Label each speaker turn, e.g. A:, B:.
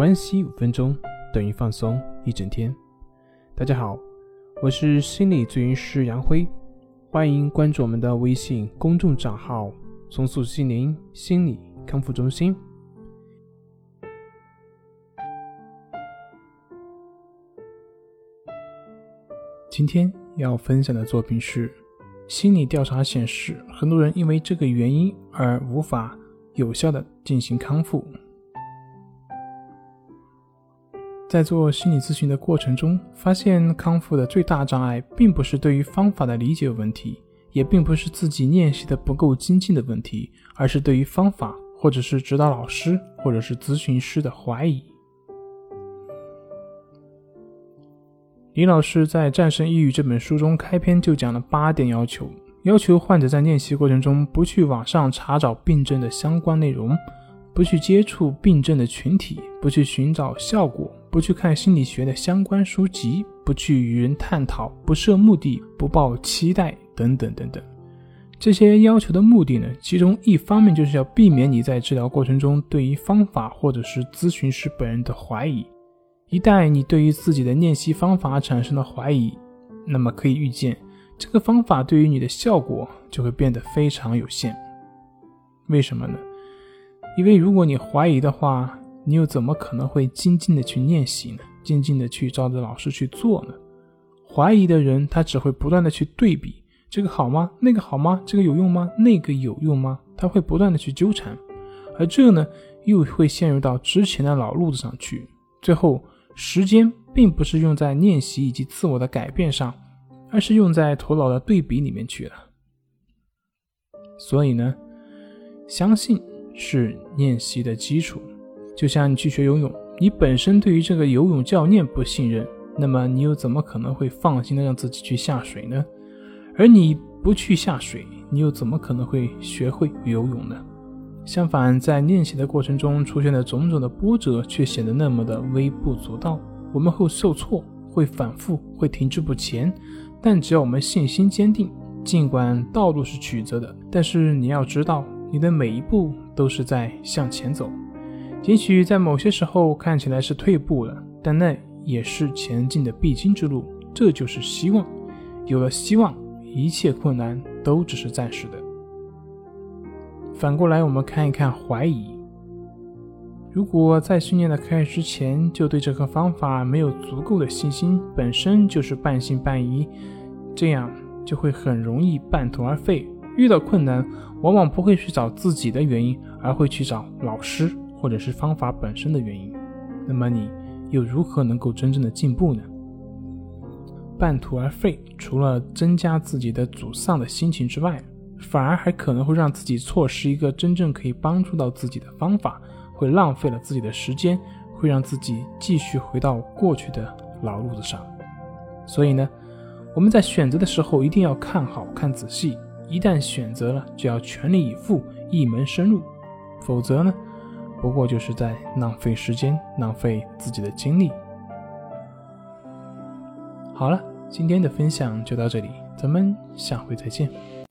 A: 关系五分钟等于放松一整天。大家好，我是心理咨询师杨辉，欢迎关注我们的微信公众账号“松塑心灵心理康复中心”。今天要分享的作品是：心理调查显示，很多人因为这个原因而无法有效的进行康复。在做心理咨询的过程中，发现康复的最大障碍，并不是对于方法的理解问题，也并不是自己练习的不够精进的问题，而是对于方法，或者是指导老师，或者是咨询师的怀疑。李老师在《战胜抑郁》这本书中开篇就讲了八点要求，要求患者在练习过程中不去网上查找病症的相关内容。不去接触病症的群体，不去寻找效果，不去看心理学的相关书籍，不去与人探讨，不设目的，不抱期待，等等等等。这些要求的目的呢？其中一方面就是要避免你在治疗过程中对于方法或者是咨询师本人的怀疑。一旦你对于自己的练习方法产生了怀疑，那么可以预见，这个方法对于你的效果就会变得非常有限。为什么呢？因为如果你怀疑的话，你又怎么可能会静静的去练习呢？静静的去照着老师去做呢？怀疑的人，他只会不断的去对比，这个好吗？那个好吗？这个有用吗？那个有用吗？他会不断的去纠缠，而这呢，又会陷入到之前的老路子上去。最后，时间并不是用在练习以及自我的改变上，而是用在头脑的对比里面去了。所以呢，相信。是练习的基础，就像你去学游泳，你本身对于这个游泳教练不信任，那么你又怎么可能会放心的让自己去下水呢？而你不去下水，你又怎么可能会学会游泳呢？相反，在练习的过程中出现的种种的波折，却显得那么的微不足道。我们会受挫，会反复，会停滞不前，但只要我们信心坚定，尽管道路是曲折的，但是你要知道。你的每一步都是在向前走，也许在某些时候看起来是退步了，但那也是前进的必经之路。这就是希望，有了希望，一切困难都只是暂时的。反过来，我们看一看怀疑。如果在训练的开始之前就对这个方法没有足够的信心，本身就是半信半疑，这样就会很容易半途而废。遇到困难，往往不会去找自己的原因，而会去找老师或者是方法本身的原因。那么你又如何能够真正的进步呢？半途而废，除了增加自己的沮丧的心情之外，反而还可能会让自己错失一个真正可以帮助到自己的方法，会浪费了自己的时间，会让自己继续回到过去的老路子上。所以呢，我们在选择的时候一定要看好看仔细。一旦选择了，就要全力以赴，一门深入，否则呢，不过就是在浪费时间，浪费自己的精力。好了，今天的分享就到这里，咱们下回再见。